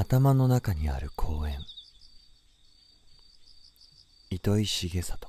頭の中にある公園。糸井重里。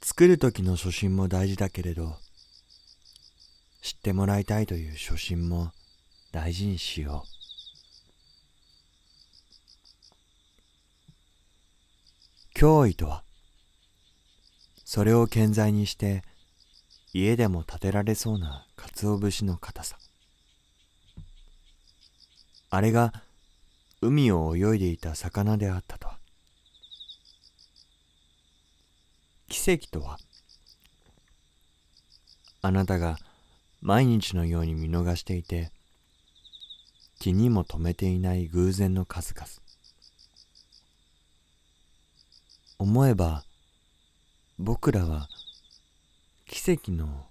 作る時の初心も大事だけれど知ってもらいたいという初心も大事にしよう。脅威とはそれを健在にして家でも建てられそうな鰹節の硬さ。あれが海を泳いでいた魚であったとは。奇跡とは。あなたが毎日のように見逃していて気にも留めていない偶然の数々。思えば僕らは奇跡の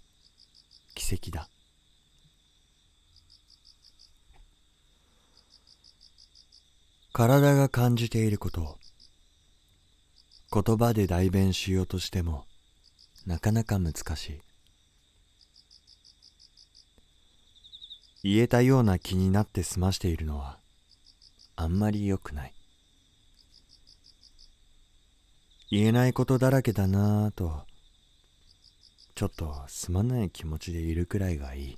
奇跡だ。体が感じていること言葉で代弁しようとしてもなかなか難しい。言えたような気になって済ましているのはあんまり良くない。言えないことだらけだなぁとちょっとすまない気持ちでいるくらいがいい。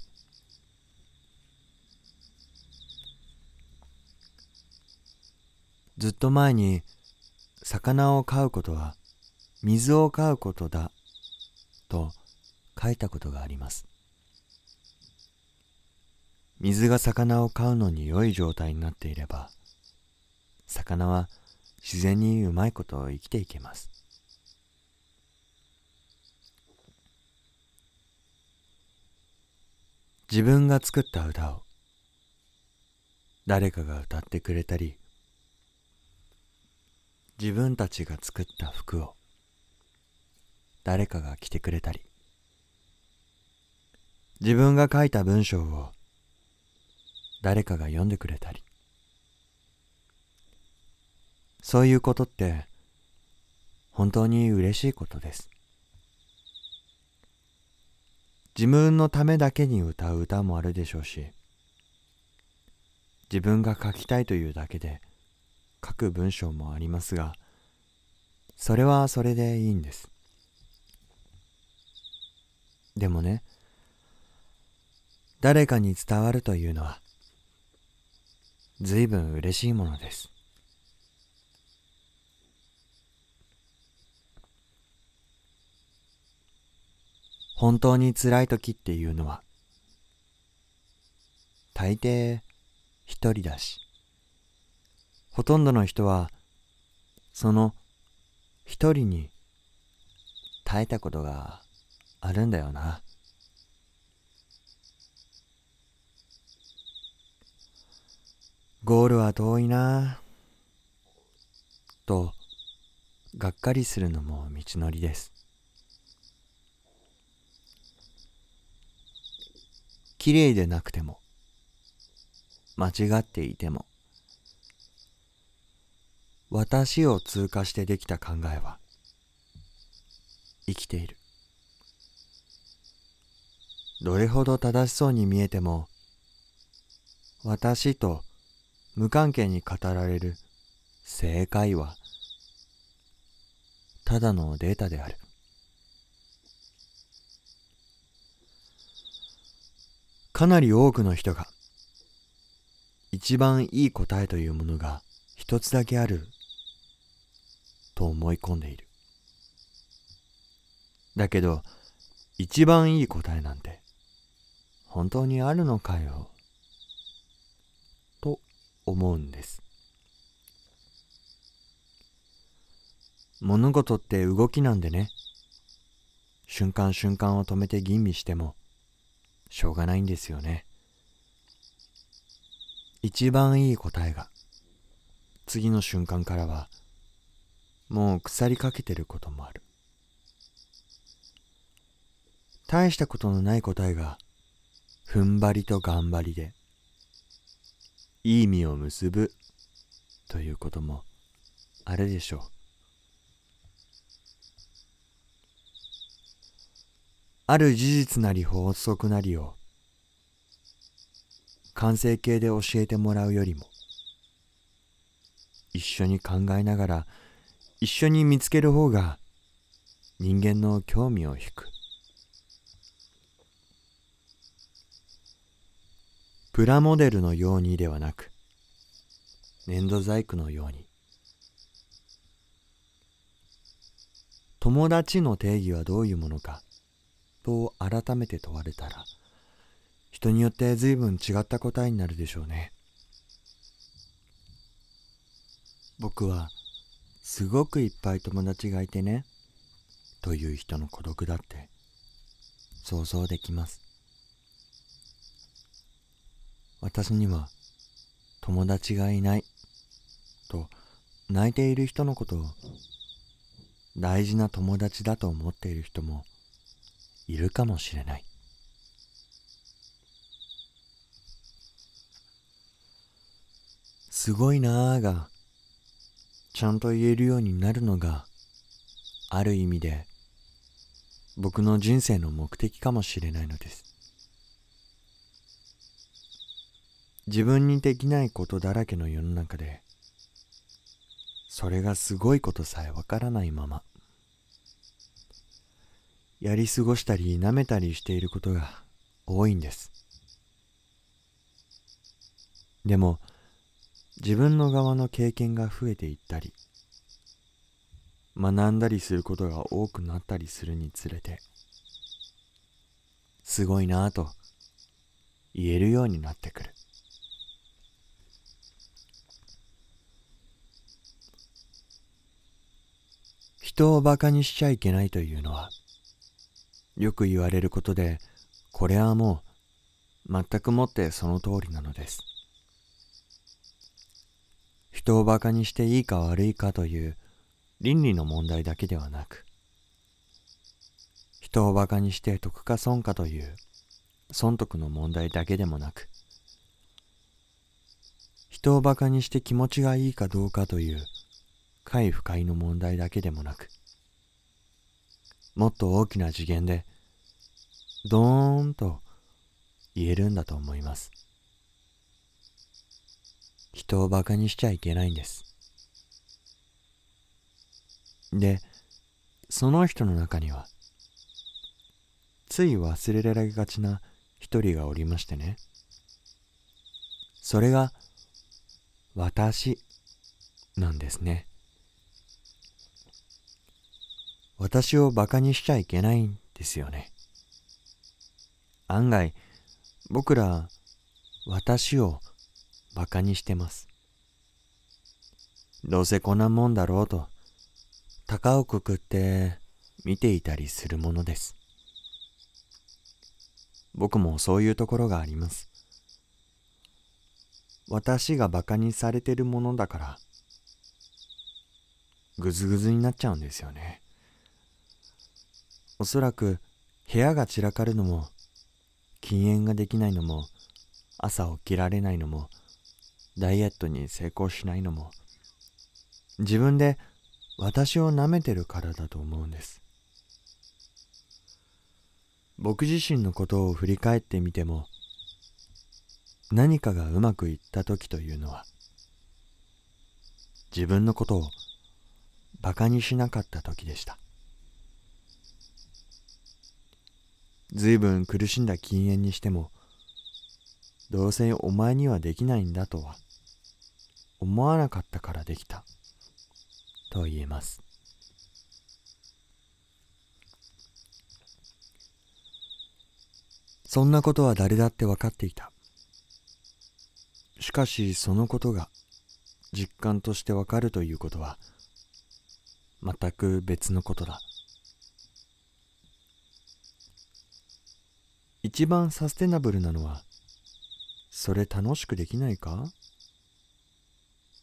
ずっと前に魚を飼うことは水を飼うことだと書いたことがあります。水が魚を飼うのに良い状態になっていれば魚は自然にうまいことを生きていけます。自分が作った歌を誰かが歌ってくれたり自分たちが作った服を誰かが着てくれたり自分が書いた文章を誰かが読んでくれたり。そういうことって本当に嬉しいことです。自分のためだけに歌う歌もあるでしょうし自分が書きたいというだけで書く文章もありますがそれはそれでいいんです。でもね誰かに伝わるというのは随分嬉しいものです。本当に辛い時っていうのは大抵一人だしほとんどの人はその一人に耐えたことがあるんだよな。ゴールは遠いなとがっかりするのも道のりですきれいでなくても間違っていても私を通過してできた考えは生きている。どれほど正しそうに見えても私と無関係に語られる正解はただのデータである。かなり多くの人が一番いい答えというものが一つだけあると思い込んでいる。だけど一番いい答えなんて本当にあるのかよと思うんです。物事って動きなんでね。瞬間瞬間を止めて吟味してもしょうがないんですよね。一番いい答えが次の瞬間からはもう腐りかけてることもある。大したことのない答えが踏ん張りと頑張りでいい実を結ぶということもあるでしょう。ある事実なり法則なりを完成形で教えてもらうよりも一緒に考えながら一緒に見つける方が人間の興味を引く。プラモデルのようにではなく粘土細工のように友達の定義はどういうものかと改めて問われたら人によって随分違った答えになるでしょうね。僕はすごくいっぱい友達がいてねという人の孤独だって想像できます。私には友達がいないと泣いている人のことを大事な友達だと思っている人もいるかもしれない。すごいなあがちゃんと言えるようになるのがある意味で僕の人生の目的かもしれないのです。自分にできないことだらけの世の中でそれがすごいことさえわからないまま。やり過ごしたり舐めたりしていることが多いんです。でも自分の側の経験が増えていったり学んだりすることが多くなったりするにつれてすごいなぁと言えるようになってくる。人をバカにしちゃいけないというのはよく言われることでこれはもう全くもってその通りなのです。人をバカにしていいか悪いかという倫理の問題だけではなく人をバカにして得か損かという損得の問題だけでもなく人をバカにして気持ちがいいかどうかという快不快の問題だけでもなくもっと大きな次元でドーンと言えるんだと思います。人をバカにしちゃいけないんです。でその人の中にはつい忘れられがちな一人がおりましてね。それが私なんですね。私をバカにしちゃいけないんですよね。案外僕ら私をバカにしてます。どうせこんなもんだろうと高をくくって見ていたりするものです。僕もそういうところがあります。私がバカにされてるものだからぐずぐずになっちゃうんですよね。おそらく部屋が散らかるのも禁煙ができないのも朝起きられないのもダイエットに成功しないのも自分で私を舐めてるからだと思うんです。僕自身のことを振り返ってみても何かがうまくいった時というのは自分のことをバカにしなかった時でした。ずいぶん苦しんだ禁煙にしてもどうせお前にはできないんだとは思わなかったからできたと言えます。そんなことは誰だって分かっていた。しかしそのことが実感として分かるということは全く別のことだ。一番サステナブルなのはそれ楽しくできないか？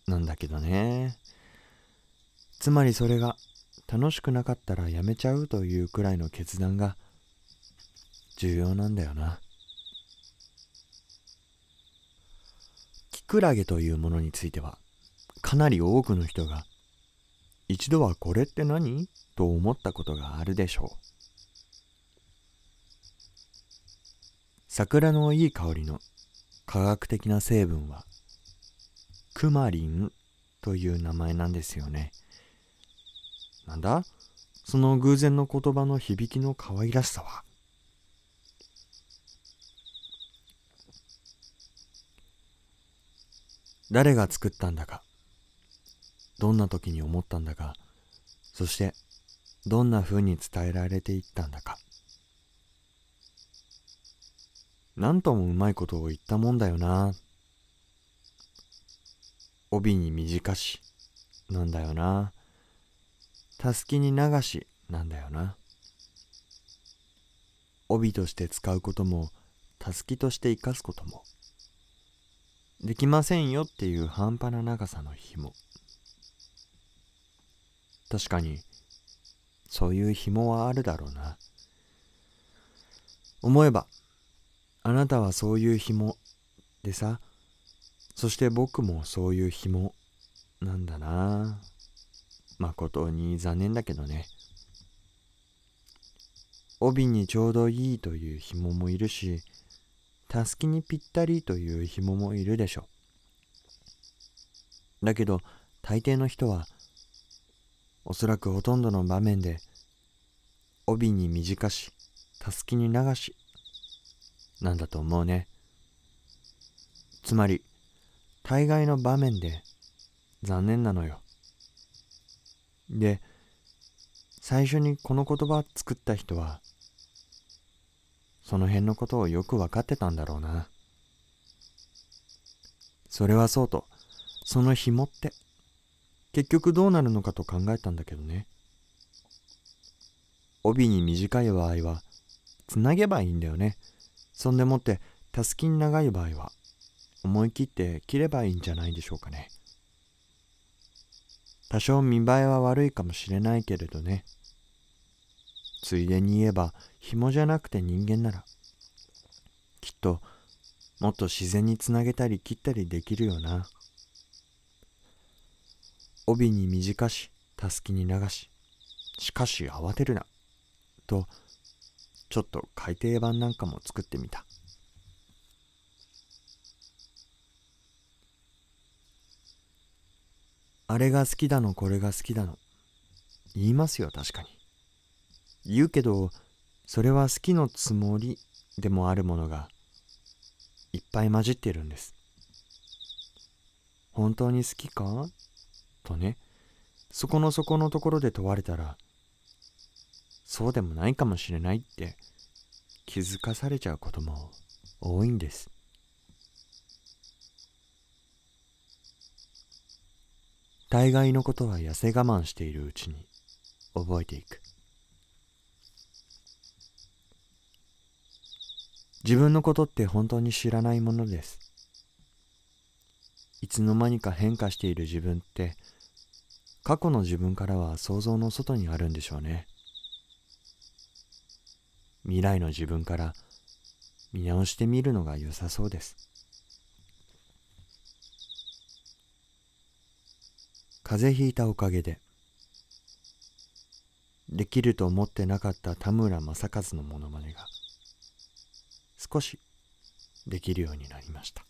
なんだけどね。つまりそれが楽しくなかったらやめちゃうというくらいの決断が重要なんだよな。キクラゲというものについてはかなり多くの人が一度はこれって何？と思ったことがあるでしょう。桜のいい香りの科学的な成分はクマリンという名前なんですよね。なんだ？その偶然の言葉の響きの可愛らしさは？誰が作ったんだかどんな時に思ったんだかそしてどんな風に伝えられていったんだか。なんともうまいことを言ったもんだよな。帯に短しなんだよな。たすきに流しなんだよな。帯として使うこともたすきとして生かすことも。できませんよっていう半端な長さの紐。確かにそういう紐はあるだろうな。思えばあなたはそういう紐でさ。そして僕もそういう紐なんだな。誠に残念だけどね。帯にちょうどいいという紐もいるしたすきにぴったりという紐もいるでしょだけど大抵の人はおそらくほとんどの場面で帯に短したすきに流しなんだと思うねつまり大概の場面で残念なのよで最初にこの言葉作った人はその辺のことをよく分かってたんだろうな。それはそうと、その紐って、結局どうなるのかと考えたんだけどね。帯に短い場合は、つなげばいいんだよね。そんでもって、たすきに長い場合は、思い切って切ればいいんじゃないでしょうかね。多少見栄えは悪いかもしれないけれどね。ついでに言えば紐じゃなくて人間ならきっともっと自然につなげたり切ったりできるよな帯に短したすきに流ししかし慌てるなとちょっと改訂版なんかも作ってみた。あれが好きだのこれが好きだの。言いますよ確かに。言うけどそれは好きのつもりでもあるものがいっぱい混じってるんです。本当に好きか？とね。そこの底のところで問われたらそうでもないかもしれないって気づかされちゃうことも多いんです大概のことは痩せ我慢しているうちに覚えていく自分のことって本当に知らないものです。いつの間にか変化している自分って過去の自分からは想像の外にあるんでしょうね。未来の自分から見直してみるのが良さそうです。風邪ひいたおかげでできると思ってなかった田村正和のモノマネが少しできるようになりました